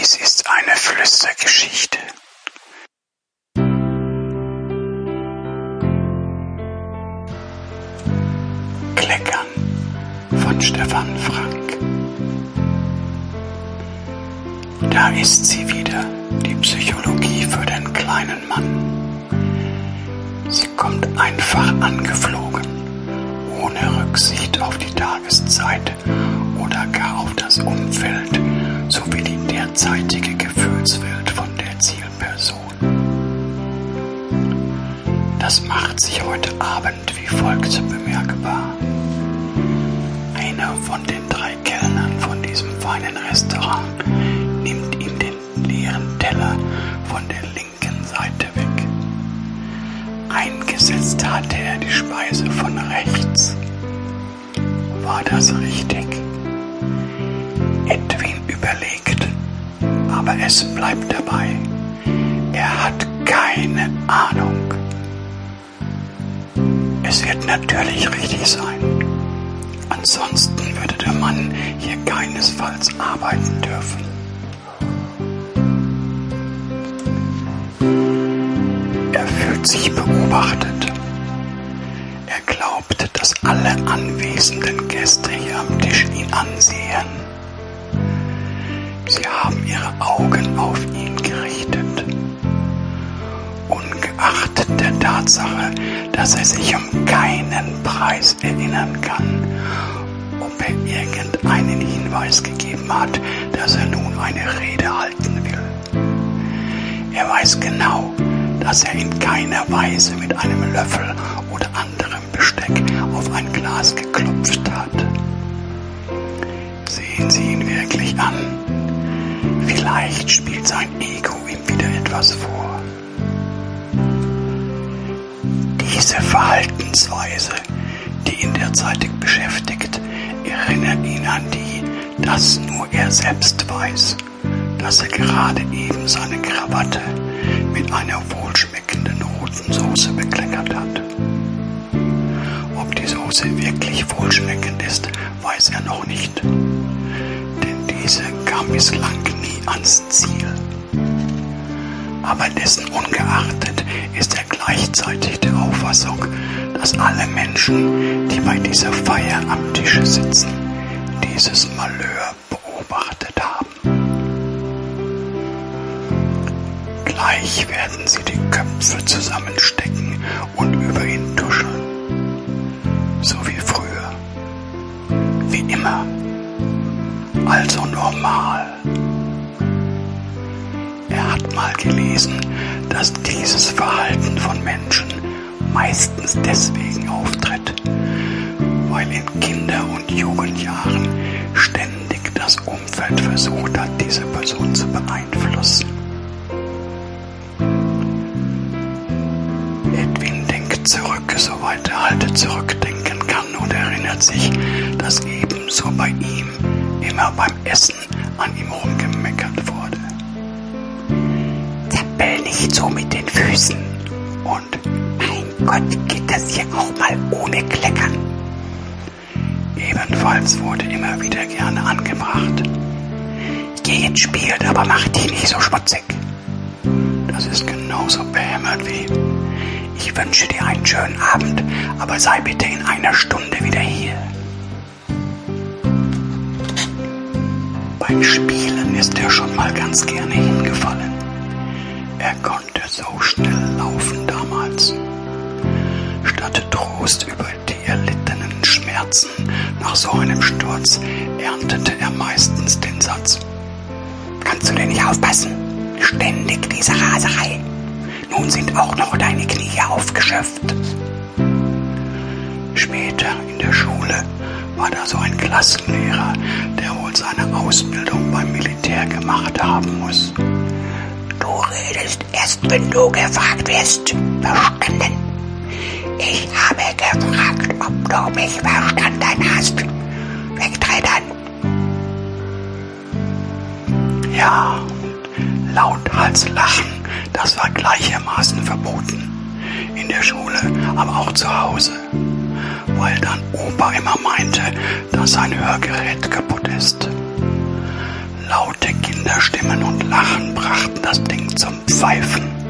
Dies ist eine Flüstergeschichte. Kleckern von Stefan Frank. Da ist sie wieder, die Psychologie für den kleinen Mann. Sie kommt einfach angeflogen, ohne Rücksicht auf die Tageszeit die derzeitige Gefühlswelt von der Zielperson. Das macht sich heute Abend wie folgt bemerkbar. Einer von den drei Kellnern von diesem feinen Restaurant nimmt ihm den leeren Teller von der linken Seite weg. Eingesetzt hatte er die Speise von rechts. War das richtig? Aber es bleibt dabei. Er hat keine Ahnung. Es wird natürlich richtig sein. Ansonsten würde der Mann hier keinesfalls arbeiten dürfen. Er fühlt sich beobachtet. Er glaubt, dass alle anwesenden Gäste hier am Tisch ihn ansehen. Sie haben ihre Augen auf ihn gerichtet. Ungeachtet der Tatsache, dass er sich um keinen Preis erinnern kann, ob er irgendeinen Hinweis gegeben hat, dass er nun eine Rede halten will. Er weiß genau, dass er in keiner Weise mit einem Löffel oder anderem Besteck auf ein Glas geklopft etwas vor. Diese Verhaltensweise, die ihn derzeitig beschäftigt, erinnert ihn an die, dass nur er selbst weiß, dass er gerade eben seine Krawatte mit einer wohlschmeckenden roten Soße bekleckert hat. Ob die Soße wirklich wohlschmeckend ist, weiß er noch nicht, denn diese kam bislang nie ans Ziel. Aber dessen ungeachtet ist er gleichzeitig der Auffassung, dass alle Menschen, die bei dieser Feier am Tische sitzen, dieses Malheur beobachtet haben. Gleich werden sie die Köpfe zusammenstecken und über ihn tuscheln. So wie früher. Wie immer. Also normal. Gelesen, dass dieses Verhalten von Menschen meistens deswegen auftritt, weil in Kinder- und Jugendjahren ständig das Umfeld versucht hat, diese Person zu beeinflussen. Edwin denkt zurück, soweit er halt zurückdenken kann und erinnert sich, dass ebenso bei ihm immer beim Essen an ihm rumgemeckert nicht so mit den Füßen. Und mein Gott, geht das hier auch mal ohne Kleckern. Ebenfalls wurde immer wieder gerne angebracht. Geh ins Spiel, aber mach dich nicht so schmutzig. Das ist genauso behämmert wie ich wünsche dir einen schönen Abend, aber sei bitte in einer Stunde wieder hier. Beim Spielen ist er schon mal ganz gerne hingefallen. Er konnte so schnell laufen damals. Statt Trost über die erlittenen Schmerzen nach so einem Sturz erntete er meistens den Satz. Kannst du denn nicht aufpassen? Ständig diese Raserei. Nun sind auch noch deine Knie aufgeschöpft. Später in der Schule war da so ein Klassenlehrer, der wohl seine Ausbildung beim Militär gemacht haben muss. Du redest erst, wenn du gefragt wirst. Verstanden? Ich habe gefragt, ob du mich verstanden hast. Wegtreten. Ja, lauthals lachen, das war gleichermaßen verboten. In der Schule, aber auch zu Hause. Weil dann Opa immer meinte, dass sein Hörgerät kaputt ist. Kinderstimmen und Lachen brachten das Ding zum Pfeifen.